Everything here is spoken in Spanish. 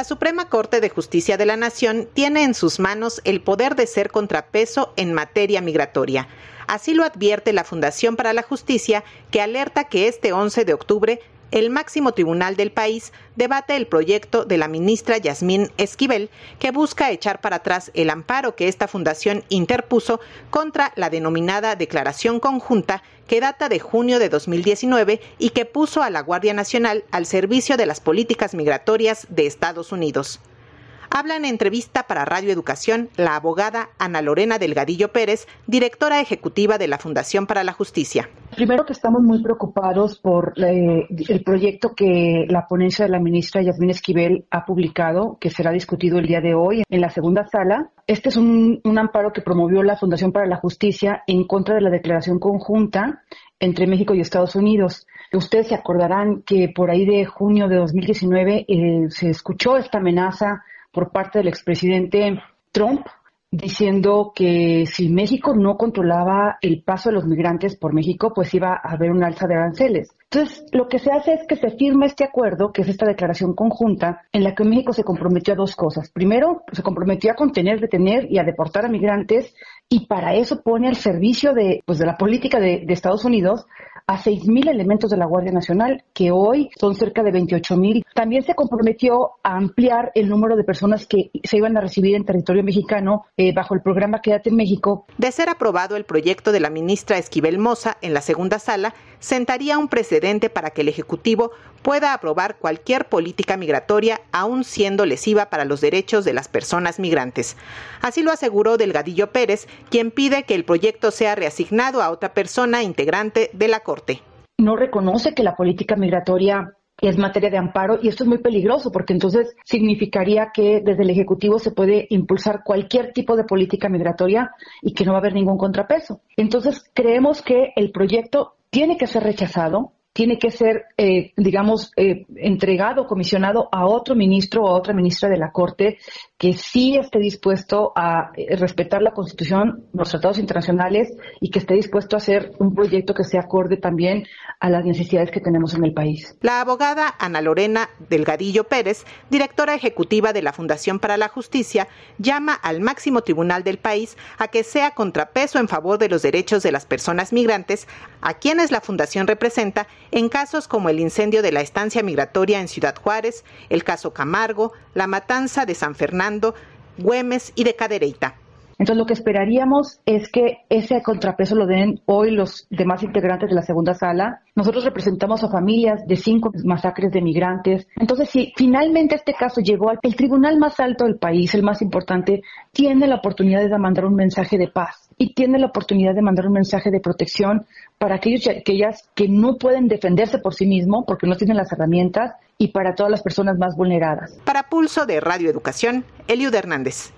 La Suprema Corte de Justicia de la Nación tiene en sus manos el poder de ser contrapeso en materia migratoria. Así lo advierte la Fundación para la Justicia, que alerta que este 11 de octubre el máximo tribunal del país debate el proyecto de la ministra Yasmín Esquivel, que busca echar para atrás el amparo que esta fundación interpuso contra la denominada Declaración Conjunta que data de junio de 2019 y que puso a la Guardia Nacional al servicio de las políticas migratorias de Estados Unidos. Habla en entrevista para Radio Educación la abogada Ana Lorena Delgadillo Pérez, directora ejecutiva de la Fundación para la Justicia. Primero que estamos muy preocupados por eh, el proyecto que la ponencia de la ministra Yasmín Esquivel ha publicado, que será discutido el día de hoy en la segunda sala. Este es un, amparo que promovió la Fundación para la Justicia en contra de la declaración conjunta entre México y Estados Unidos. Ustedes se acordarán que por ahí de junio de 2019 eh, se escuchó esta amenaza por parte del expresidente Trump diciendo que si México no controlaba el paso de los migrantes por México, pues iba a haber un alza de aranceles. Entonces, lo que se hace es que se firma este acuerdo, que es esta declaración conjunta, en la que México se comprometió a dos cosas. Primero, se comprometió a contener, detener y a deportar a migrantes, y para eso pone al servicio de, pues, de la política de, de Estados Unidos a 6.000 elementos de la Guardia Nacional, que hoy son cerca de 28.000. También se comprometió a ampliar el número de personas que se iban a recibir en territorio mexicano eh, bajo el programa Quédate en México. De ser aprobado el proyecto de la ministra Esquivel Moza en la segunda sala, sentaría un precedente para que el Ejecutivo pueda aprobar cualquier política migratoria, aun siendo lesiva para los derechos de las personas migrantes. Así lo aseguró Delgadillo Pérez, quien pide que el proyecto sea reasignado a otra persona integrante de la Corte. No reconoce que la política migratoria es materia de amparo y esto es muy peligroso porque entonces significaría que desde el Ejecutivo se puede impulsar cualquier tipo de política migratoria y que no va a haber ningún contrapeso. Entonces creemos que el proyecto tiene que ser rechazado, tiene que ser, eh, digamos, eh, entregado, comisionado a otro ministro o a otra ministra de la Corte que sí esté dispuesto a eh, respetar la Constitución, los tratados internacionales y que esté dispuesto a hacer un proyecto que se acorde también a las necesidades que tenemos en el país. La abogada Ana Lorena Delgadillo Pérez, directora ejecutiva de la Fundación para la Justicia, llama al máximo tribunal del país a que sea contrapeso en favor de los derechos de las personas migrantes, a quienes la Fundación representa en casos como el incendio de la estancia migratoria en Ciudad Juárez, el caso Camargo, la matanza de San Fernando, Güemes y de Cadereyta. Entonces, lo que esperaríamos es que ese contrapeso lo den hoy los demás integrantes de la segunda sala. Nosotros representamos a familias de cinco masacres de migrantes. Entonces, si finalmente este caso llegó al el tribunal más alto del país, el más importante, tiene la oportunidad de mandar un mensaje de paz y tiene la oportunidad de mandar un mensaje de protección para aquellos y aquellas que no pueden defenderse por sí mismos porque no tienen las herramientas y para todas las personas más vulneradas. Para Pulso de Radio Educación, Eliud Hernández.